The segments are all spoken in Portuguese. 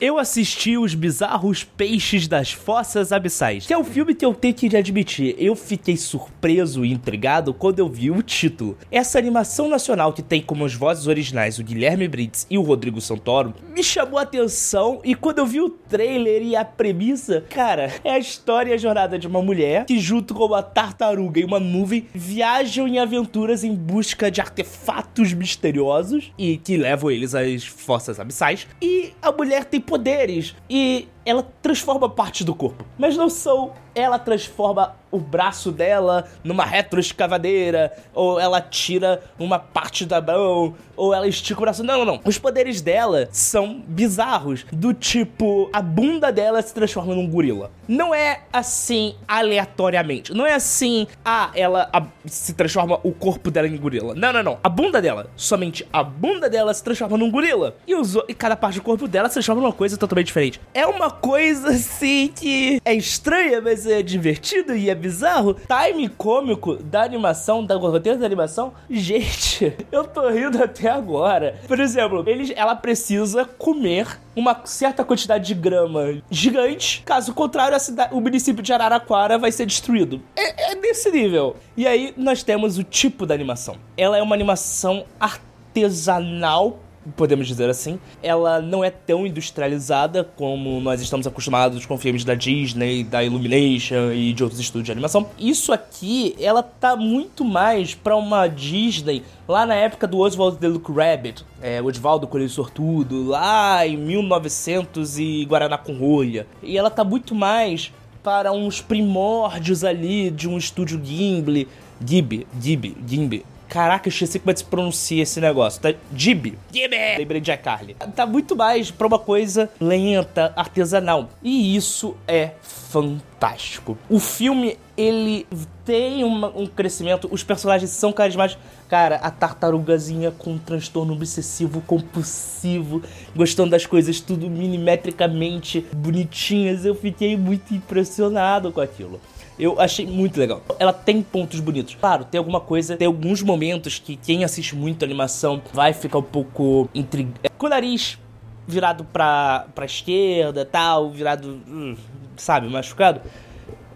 Eu assisti Os Bizarros Peixes das Fossas Abissais, que é um filme que eu tenho que admitir, eu fiquei surpreso e intrigado quando eu vi o título. Essa animação nacional que tem como as vozes originais o Guilherme Brits e o Rodrigo Santoro me chamou a atenção e quando eu vi o trailer e a premissa, cara, é a história e a jornada de uma mulher que junto com uma tartaruga e uma nuvem viajam em aventuras em busca de artefatos misteriosos e que levam eles às fossas abissais. E a mulher tem poderes. E ela transforma partes do corpo, mas não são ela transforma o braço dela numa retroescavadeira, ou ela tira uma parte da mão, ou ela estica o braço. Não, não, não. Os poderes dela são bizarros, do tipo, a bunda dela se transforma num gorila. Não é assim aleatoriamente. Não é assim, ah, ela a, se transforma o corpo dela em gorila. Não, não, não. A bunda dela, somente a bunda dela se transforma num gorila. E, os, e cada parte do corpo dela se transforma numa coisa totalmente diferente. É uma coisa assim que é estranha, mas é divertido e é bizarro. Time cômico da animação, da roteiro da animação. Gente, eu tô rindo até agora. Por exemplo, eles, ela precisa comer uma certa quantidade de grama gigante. Caso contrário, a cidade, o município de Araraquara vai ser destruído. É, é desse nível. E aí nós temos o tipo da animação. Ela é uma animação artesanal podemos dizer assim. Ela não é tão industrializada como nós estamos acostumados com filmes da Disney, da Illumination e de outros estúdios de animação. Isso aqui, ela tá muito mais para uma Disney lá na época do Oswald the Luke Rabbit, é, Oswaldo Coelho Sortudo, lá em 1900 e Guaraná com rolha. E ela tá muito mais para uns primórdios ali de um estúdio Gimli, Ghibli, Ghibli, Ghibli, Caraca, eu esqueci como é que se pronuncia esse negócio. Tá? Ghibli. Ghibli. Lembrei de iCarly. Tá muito mais pra uma coisa lenta, artesanal. E isso é fantástico. O filme, ele tem uma, um crescimento, os personagens são carismáticos. Cara, a tartarugazinha com um transtorno obsessivo compulsivo, gostando das coisas tudo milimetricamente bonitinhas, eu fiquei muito impressionado com aquilo. Eu achei muito legal. Ela tem pontos bonitos. Claro, tem alguma coisa, tem alguns momentos que quem assiste muito animação vai ficar um pouco intrigado. Com o nariz virado pra, pra esquerda tal, virado, hum, sabe, machucado.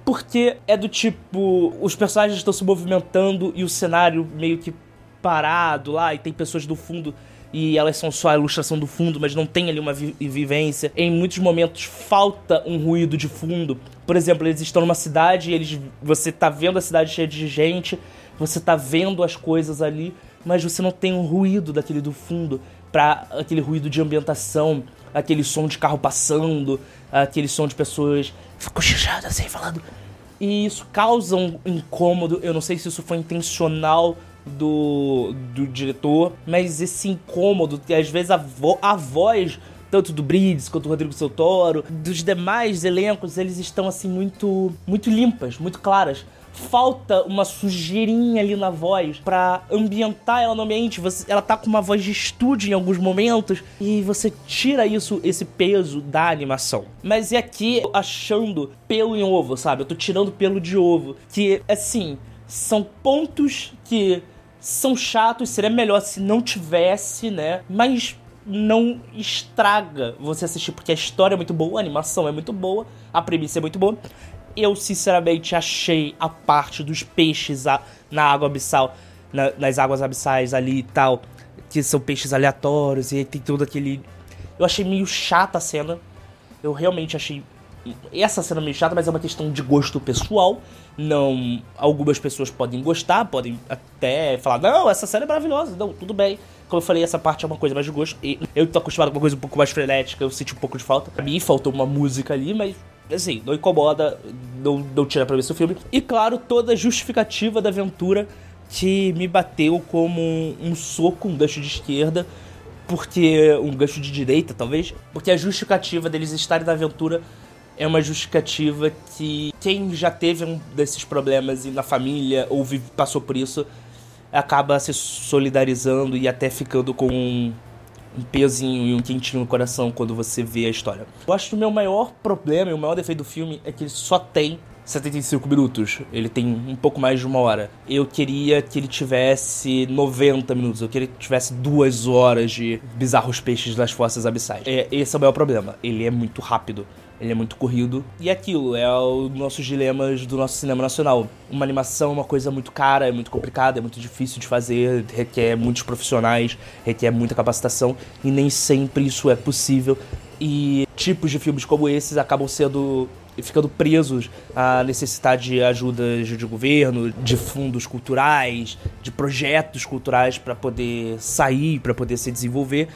Porque é do tipo, os personagens estão se movimentando e o cenário meio que parado lá, e tem pessoas do fundo e elas são só a ilustração do fundo, mas não tem ali uma vi vivência. Em muitos momentos falta um ruído de fundo. Por exemplo, eles estão numa cidade, eles você tá vendo a cidade cheia de gente, você tá vendo as coisas ali, mas você não tem um ruído daquele do fundo para aquele ruído de ambientação, aquele som de carro passando, aquele som de pessoas cochichando assim falando. E isso causa um incômodo. Eu não sei se isso foi intencional do, do diretor, mas esse incômodo, que às vezes a, vo a voz tanto do Brides quanto do Rodrigo Santoro, dos demais elencos, eles estão assim muito muito limpas, muito claras. Falta uma sujeirinha ali na voz para ambientar ela no ambiente. Você, ela tá com uma voz de estúdio em alguns momentos e você tira isso, esse peso da animação. Mas é aqui achando pelo em ovo, sabe? Eu tô tirando pelo de ovo. Que, assim, são pontos que são chatos, seria melhor se não tivesse, né? Mas não estraga você assistir, porque a história é muito boa, a animação é muito boa, a premissa é muito boa. Eu, sinceramente, achei a parte dos peixes na água abissal, na, nas águas abissais ali e tal, que são peixes aleatórios, e tem todo aquele. Eu achei meio chata a cena. Eu realmente achei essa cena meio chata, mas é uma questão de gosto pessoal. Não, algumas pessoas podem gostar, podem até falar: "Não, essa cena é maravilhosa". Não, tudo bem. Como eu falei, essa parte é uma coisa mais de gosto. E eu tô acostumado com uma coisa um pouco mais frenética, eu senti um pouco de falta. Pra mim faltou uma música ali, mas assim, não incomoda, não, não tira pra ver seu filme. E claro, toda a justificativa da aventura que me bateu como um, um soco, um gancho de esquerda, porque um gancho de direita, talvez, porque a justificativa deles estarem na aventura é uma justificativa que quem já teve um desses problemas e na família ou vive, passou por isso acaba se solidarizando e até ficando com um, um pezinho e um quentinho no coração quando você vê a história. Eu acho que o meu maior problema e o maior defeito do filme é que ele só tem 75 minutos, ele tem um pouco mais de uma hora. Eu queria que ele tivesse 90 minutos, eu queria que tivesse duas horas de bizarros peixes das forças abissais. É, esse é o maior problema, ele é muito rápido. Ele é muito corrido. E aquilo, é os nossos dilemas do nosso cinema nacional. Uma animação é uma coisa muito cara, é muito complicada, é muito difícil de fazer, requer muitos profissionais, requer muita capacitação, e nem sempre isso é possível. E tipos de filmes como esses acabam sendo ficando presos à necessidade de ajudas de governo, de fundos culturais, de projetos culturais para poder sair, para poder se desenvolver,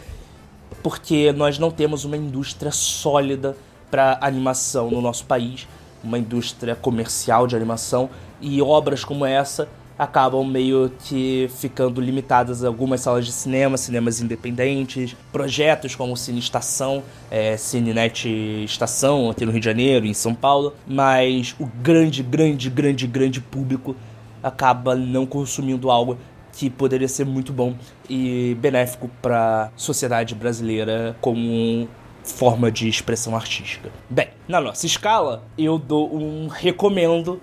porque nós não temos uma indústria sólida para animação no nosso país, uma indústria comercial de animação, e obras como essa acabam meio que ficando limitadas a algumas salas de cinema, cinemas independentes, projetos como Cine Estação, é, Cinenet Estação, aqui no Rio de Janeiro, em São Paulo, mas o grande, grande, grande, grande público acaba não consumindo algo que poderia ser muito bom e benéfico para a sociedade brasileira como forma de expressão artística. Bem, na nossa escala, eu dou um recomendo,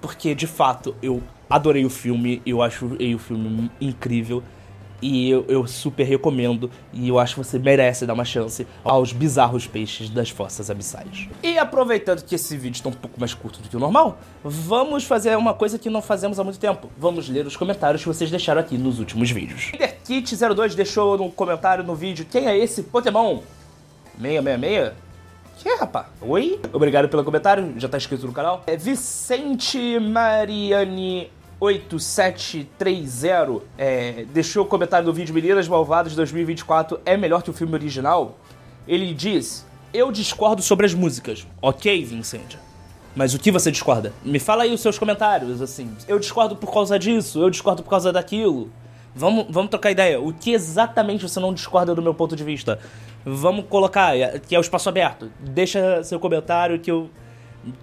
porque de fato eu adorei o filme, eu acho o filme incrível. E eu, eu, super recomendo. E eu acho que você merece dar uma chance aos bizarros peixes das fossas abissais. E aproveitando que esse vídeo está um pouco mais curto do que o normal, vamos fazer uma coisa que não fazemos há muito tempo. Vamos ler os comentários que vocês deixaram aqui nos últimos vídeos. Kit02 deixou no comentário no vídeo quem é esse Pokémon? 666? Que é, rapá? Oi? Obrigado pelo comentário, já tá inscrito no canal. É Vicente Mariani 8730 é, deixou o comentário do vídeo Meninas Malvadas 2024 é melhor que o filme original. Ele diz: Eu discordo sobre as músicas. Ok, Vincent. Mas o que você discorda? Me fala aí os seus comentários, assim. Eu discordo por causa disso, eu discordo por causa daquilo. Vamos, vamos trocar ideia. O que exatamente você não discorda do meu ponto de vista? Vamos colocar, é, que é o espaço aberto. Deixa seu comentário que eu.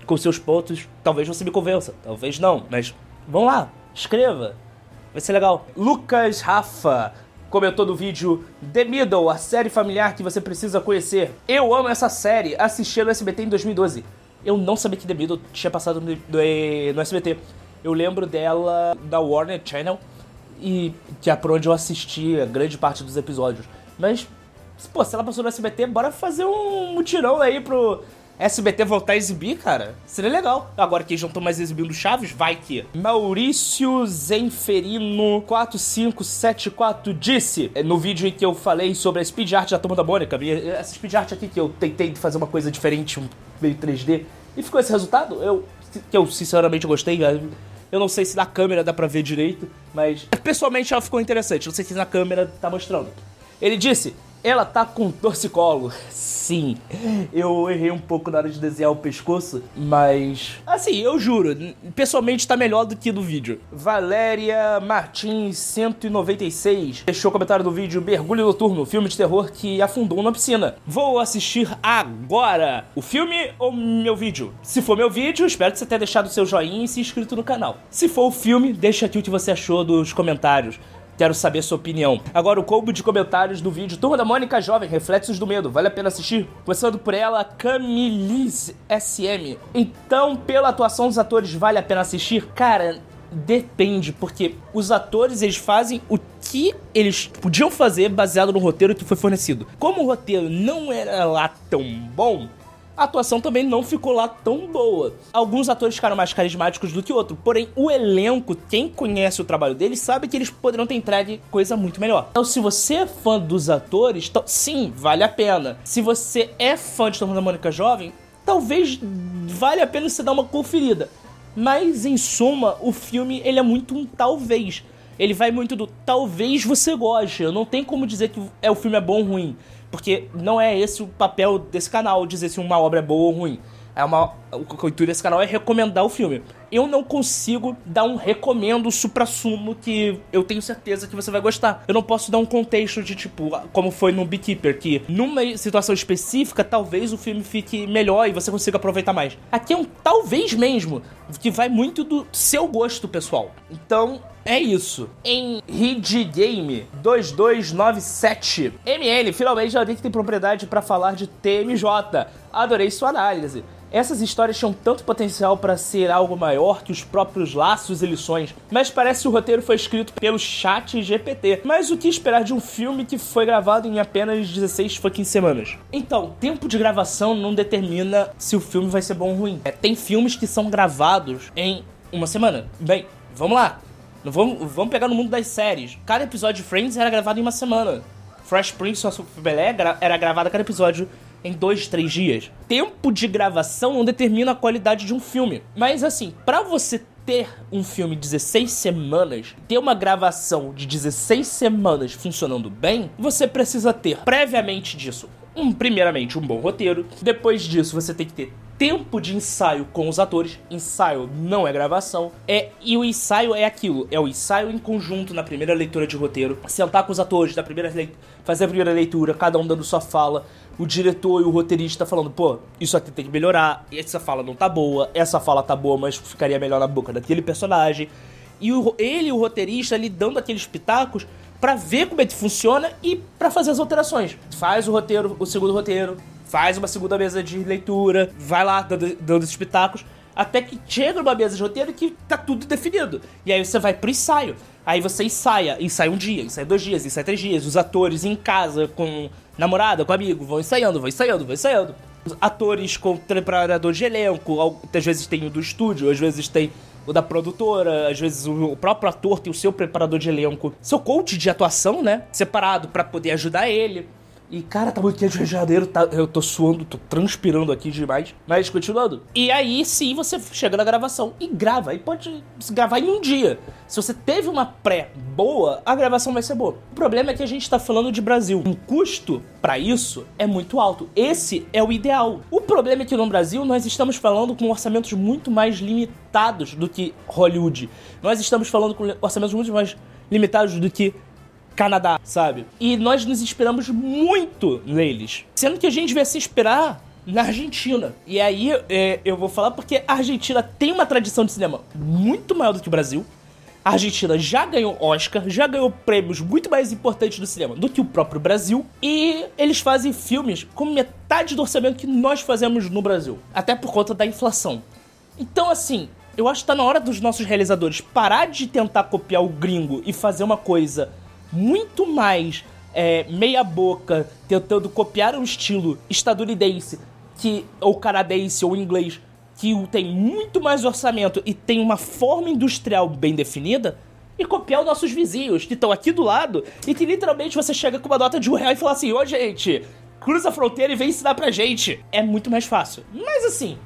Com seus pontos, talvez você me convença, talvez não, mas vamos lá, escreva. Vai ser legal. Lucas Rafa comentou no vídeo The Middle, a série familiar que você precisa conhecer. Eu amo essa série, assisti no SBT em 2012. Eu não sabia que The Middle tinha passado no, no, no SBT. Eu lembro dela da Warner Channel e que é por onde eu assisti a grande parte dos episódios. Mas, pô, se ela passou no SBT, bora fazer um mutirão aí pro SBT voltar a exibir, cara. Seria legal. Agora que eles não estão mais exibindo Chaves, vai que. Maurício Zenferino 4574 disse no vídeo em que eu falei sobre a speed art da Turma da Mônica, essa speed art aqui que eu tentei fazer uma coisa diferente, meio 3D, e ficou esse resultado. Eu que eu sinceramente gostei. Eu não sei se na câmera dá pra ver direito, mas pessoalmente ela ficou interessante. Não sei se na câmera tá mostrando. Ele disse: ela tá com torcicolo. Sim, eu errei um pouco na hora de desenhar o pescoço, mas. Assim, eu juro, pessoalmente tá melhor do que no vídeo. Valéria Martins 196 deixou comentário do vídeo Mergulho Noturno, filme de terror que afundou na piscina. Vou assistir agora o filme ou meu vídeo? Se for meu vídeo, espero que você tenha deixado seu joinha e se inscrito no canal. Se for o filme, deixa aqui o que você achou dos comentários. Quero saber sua opinião. Agora, o combo de comentários do vídeo. Turma da Mônica Jovem, Reflexos do Medo. Vale a pena assistir? Começando por ela, Camilise SM. Então, pela atuação dos atores, vale a pena assistir? Cara, depende, porque os atores eles fazem o que eles podiam fazer baseado no roteiro que foi fornecido. Como o roteiro não era lá tão bom, a atuação também não ficou lá tão boa. Alguns atores ficaram mais carismáticos do que outros, porém o elenco, quem conhece o trabalho deles, sabe que eles poderiam ter entregue coisa muito melhor. Então, se você é fã dos atores, então, sim, vale a pena. Se você é fã de Turma da Mônica Jovem, talvez vale a pena você dar uma conferida. Mas, em suma, o filme ele é muito um talvez. Ele vai muito do talvez você goste. Eu não tenho como dizer que é, o filme é bom ou ruim. Porque não é esse o papel desse canal, dizer se uma obra é boa ou ruim. É uma, o intuito desse canal é recomendar o filme. eu não consigo dar um recomendo supra-sumo que eu tenho certeza que você vai gostar. Eu não posso dar um contexto de tipo, como foi no Beekeeper, que numa situação específica, talvez o filme fique melhor e você consiga aproveitar mais. Aqui é um talvez mesmo, que vai muito do seu gosto pessoal. Então, é isso. Em Rid Game 2297 ML, finalmente alguém que tem propriedade para falar de TMJ. Adorei sua análise. Essas histórias tinham tanto potencial para ser algo maior que os próprios laços e lições, mas parece que o roteiro foi escrito pelo chat GPT. Mas o que esperar de um filme que foi gravado em apenas 16 fucking semanas? Então, tempo de gravação não determina se o filme vai ser bom ou ruim. É, tem filmes que são gravados em uma semana. Bem, vamos lá. Vamos, vamos pegar no mundo das séries. Cada episódio de Friends era gravado em uma semana. Fresh Prince of Bel-Air era gravado cada episódio em dois, três dias. Tempo de gravação não determina a qualidade de um filme. Mas assim, para você ter um filme 16 semanas, ter uma gravação de 16 semanas funcionando bem, você precisa ter previamente disso um, primeiramente, um bom roteiro. Depois disso, você tem que ter tempo de ensaio com os atores. Ensaio não é gravação. É, e o ensaio é aquilo: é o ensaio em conjunto na primeira leitura de roteiro. Sentar com os atores da primeira fazer a primeira leitura, cada um dando sua fala. O diretor e o roteirista falando, pô, isso aqui tem que melhorar. Essa fala não tá boa, essa fala tá boa, mas ficaria melhor na boca daquele personagem. E o, ele, o roteirista, ali dando aqueles pitacos para ver como é que funciona e para fazer as alterações. Faz o roteiro, o segundo roteiro, faz uma segunda mesa de leitura, vai lá dando, dando esses pitacos, até que chega numa mesa de roteiro que tá tudo definido. E aí você vai pro ensaio. Aí você ensaia, ensaia um dia, ensaia dois dias, ensaia três dias. Os atores em casa, com namorada, com amigo, vão ensaiando, vão ensaiando, vão ensaiando. Os atores com preparador de elenco, às vezes tem o do estúdio, às vezes tem o da produtora, às vezes o próprio ator tem o seu preparador de elenco, seu coach de atuação, né? Separado para poder ajudar ele. E, cara, tá muito quente Rio de tá, eu tô suando, tô transpirando aqui demais. Mas, continuando. E aí, sim, você chega na gravação e grava. E pode gravar em um dia. Se você teve uma pré boa, a gravação vai ser boa. O problema é que a gente tá falando de Brasil. O custo para isso é muito alto. Esse é o ideal. O problema é que no Brasil nós estamos falando com orçamentos muito mais limitados do que Hollywood. Nós estamos falando com orçamentos muito mais limitados do que Canadá, sabe? E nós nos inspiramos muito neles. Sendo que a gente vai se inspirar na Argentina. E aí é, eu vou falar porque a Argentina tem uma tradição de cinema muito maior do que o Brasil. A Argentina já ganhou Oscar, já ganhou prêmios muito mais importantes do cinema do que o próprio Brasil. E eles fazem filmes com metade do orçamento que nós fazemos no Brasil. Até por conta da inflação. Então, assim, eu acho que tá na hora dos nossos realizadores parar de tentar copiar o gringo e fazer uma coisa muito mais é, meia boca, tentando copiar um estilo estadunidense que ou canadense ou inglês que tem muito mais orçamento e tem uma forma industrial bem definida e copiar os nossos vizinhos que estão aqui do lado e que literalmente você chega com uma nota de um real e fala assim: Ô gente, cruza a fronteira e vem ensinar pra gente. É muito mais fácil. Mas assim,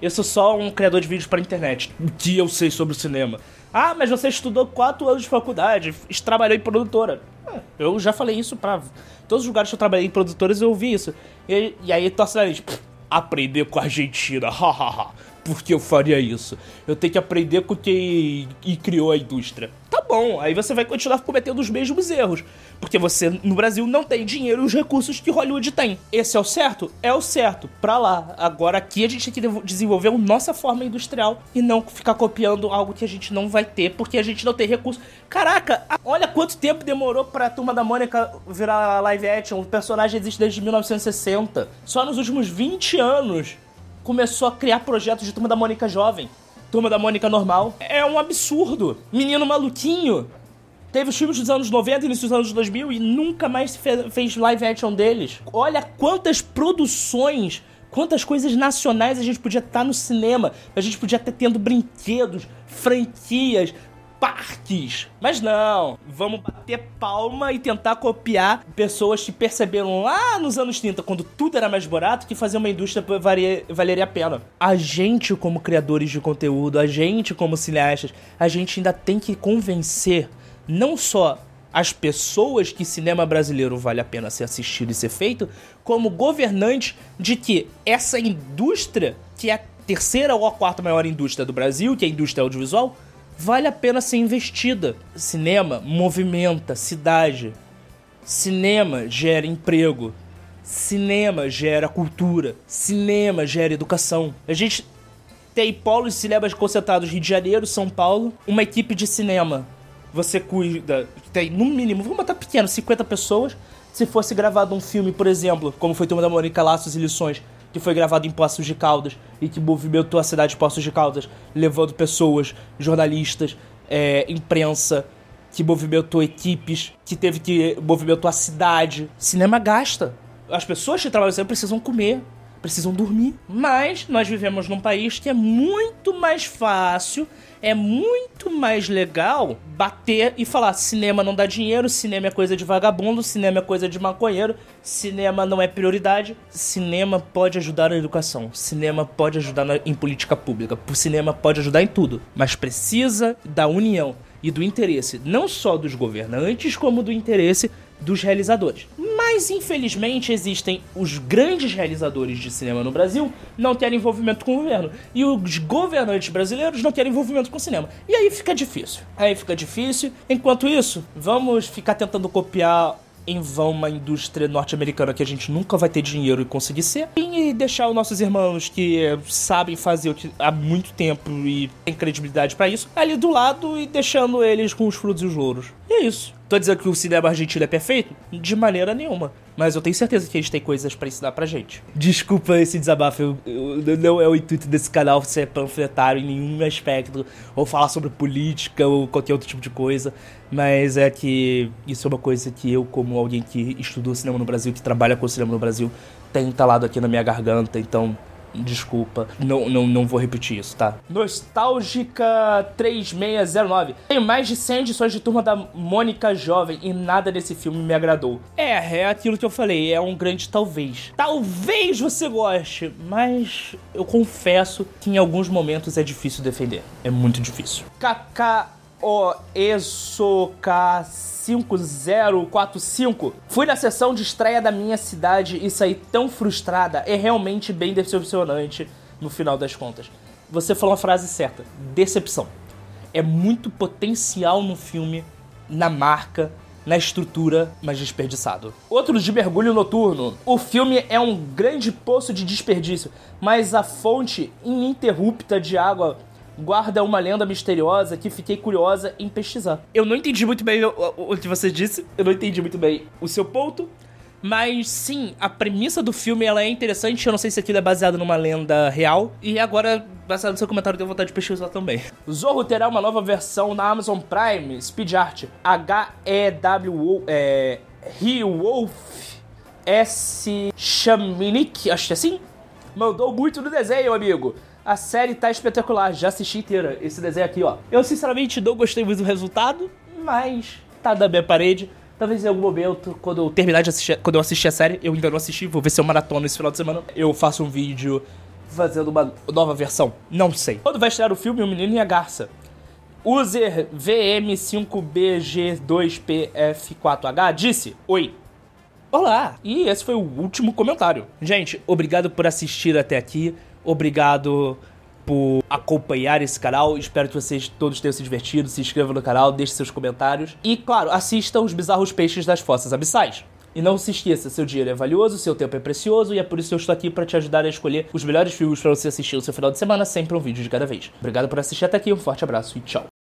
eu sou só um criador de vídeos para internet. O que eu sei sobre o cinema? Ah, mas você estudou quatro anos de faculdade, trabalhou em produtora. Ah, eu já falei isso pra. Todos os lugares que eu trabalhei em produtoras eu ouvi isso. E, e aí, torce nariz. Aprender com a Argentina, hahaha. Por que eu faria isso? Eu tenho que aprender com quem criou a indústria. Tá bom, aí você vai continuar cometendo os mesmos erros. Porque você, no Brasil, não tem dinheiro e os recursos que Hollywood tem. Esse é o certo? É o certo. Pra lá. Agora aqui a gente tem que desenvolver a nossa forma industrial e não ficar copiando algo que a gente não vai ter, porque a gente não tem recurso. Caraca, olha quanto tempo demorou pra Turma da Mônica virar live action. O personagem existe desde 1960. Só nos últimos 20 anos começou a criar projetos de Turma da Mônica jovem. Turma da Mônica normal. É um absurdo. Menino maluquinho Teve os filmes dos anos 90 e início dos anos 2000 e nunca mais se fez live action deles. Olha quantas produções, quantas coisas nacionais a gente podia estar tá no cinema. A gente podia estar tendo brinquedos, franquias, parques. Mas não, vamos bater palma e tentar copiar pessoas que perceberam lá nos anos 30, quando tudo era mais barato, que fazer uma indústria varia, valeria a pena. A gente, como criadores de conteúdo, a gente, como cineastas, a gente ainda tem que convencer não só as pessoas que cinema brasileiro vale a pena ser assistido e ser feito, como governante de que essa indústria que é terceira ou a quarta maior indústria do Brasil, que é a indústria audiovisual, vale a pena ser investida. Cinema movimenta cidade. Cinema gera emprego. Cinema gera cultura. Cinema gera educação. A gente tem polos de cinemas concentrados Rio de Janeiro, São Paulo, uma equipe de cinema. Você cuida, tem no mínimo, vamos botar pequeno, 50 pessoas. Se fosse gravado um filme, por exemplo, como foi Turma da Mônica Laços e Lições, que foi gravado em Poços de Caldas e que movimentou a cidade de Poços de Caldas, levando pessoas, jornalistas, é, imprensa, que movimentou equipes, que teve que movimentou a cidade. Cinema gasta. As pessoas que trabalham sempre precisam comer, precisam dormir. Mas nós vivemos num país que é muito mais fácil, é muito mais legal bater e falar: cinema não dá dinheiro, cinema é coisa de vagabundo, cinema é coisa de maconheiro, cinema não é prioridade. Cinema pode ajudar na educação, cinema pode ajudar na, em política pública, o cinema pode ajudar em tudo, mas precisa da união e do interesse não só dos governantes, como do interesse dos realizadores. Mas infelizmente existem os grandes realizadores de cinema no Brasil não terem envolvimento com o governo e os governantes brasileiros não terem envolvimento com o cinema. E aí fica difícil. Aí fica difícil. Enquanto isso, vamos ficar tentando copiar em vão uma indústria norte-americana que a gente nunca vai ter dinheiro e conseguir ser, e deixar os nossos irmãos que sabem fazer há muito tempo e têm credibilidade para isso ali do lado e deixando eles com os frutos e os louros. E é isso. Tô dizendo que o cinema argentino é perfeito? De maneira nenhuma. Mas eu tenho certeza que eles têm coisas para ensinar pra gente. Desculpa esse desabafo. Eu, eu, não é o intuito desse canal ser panfletário em nenhum aspecto. Ou falar sobre política ou qualquer outro tipo de coisa. Mas é que isso é uma coisa que eu, como alguém que estudou cinema no Brasil, que trabalha com cinema no Brasil, tem entalado aqui na minha garganta. Então Desculpa, não, não, não vou repetir isso, tá? Nostálgica 3609. Tem mais de 100 edições de Turma da Mônica Jovem e nada desse filme me agradou. É, é aquilo que eu falei, é um grande talvez. Talvez você goste, mas eu confesso que em alguns momentos é difícil defender. É muito difícil. KK o ESOK5045. Fui na sessão de estreia da minha cidade e saí tão frustrada. É realmente bem decepcionante no final das contas. Você falou uma frase certa: decepção. É muito potencial no filme, na marca, na estrutura, mas desperdiçado. Outro de mergulho noturno. O filme é um grande poço de desperdício, mas a fonte ininterrupta de água guarda uma lenda misteriosa que fiquei curiosa em pesquisar. Eu não entendi muito bem o, o, o que você disse, eu não entendi muito bem o seu ponto, mas sim, a premissa do filme ela é interessante. Eu não sei se aquilo é baseado numa lenda real. E agora, baseado no seu comentário, eu tenho vontade de pesquisar também. Zorro terá uma nova versão na Amazon Prime, Speed Art. H-E-W-O. É. He-Wolf S. Chaminik, acho que é assim? Mandou muito no desenho, amigo. A série tá espetacular, já assisti inteira esse desenho aqui, ó. Eu sinceramente não gostei muito do resultado, mas tá da minha parede. Talvez em algum momento, quando eu terminar de assistir, quando eu assistir a série, eu ainda não assisti, vou ver se eu maratona esse final de semana. Eu faço um vídeo fazendo uma nova versão. Não sei. Quando vai estrear o filme O Menino e a Garça? User VM5BG2PF4H disse: Oi. Olá! E esse foi o último comentário. Gente, obrigado por assistir até aqui. Obrigado por acompanhar esse canal. Espero que vocês todos tenham se divertido. Se inscrevam no canal, deixem seus comentários. E, claro, assistam os bizarros peixes das fossas abissais. E não se esqueça, seu dinheiro é valioso, seu tempo é precioso e é por isso que eu estou aqui para te ajudar a escolher os melhores filmes para você assistir no seu final de semana, sempre um vídeo de cada vez. Obrigado por assistir até aqui, um forte abraço e tchau.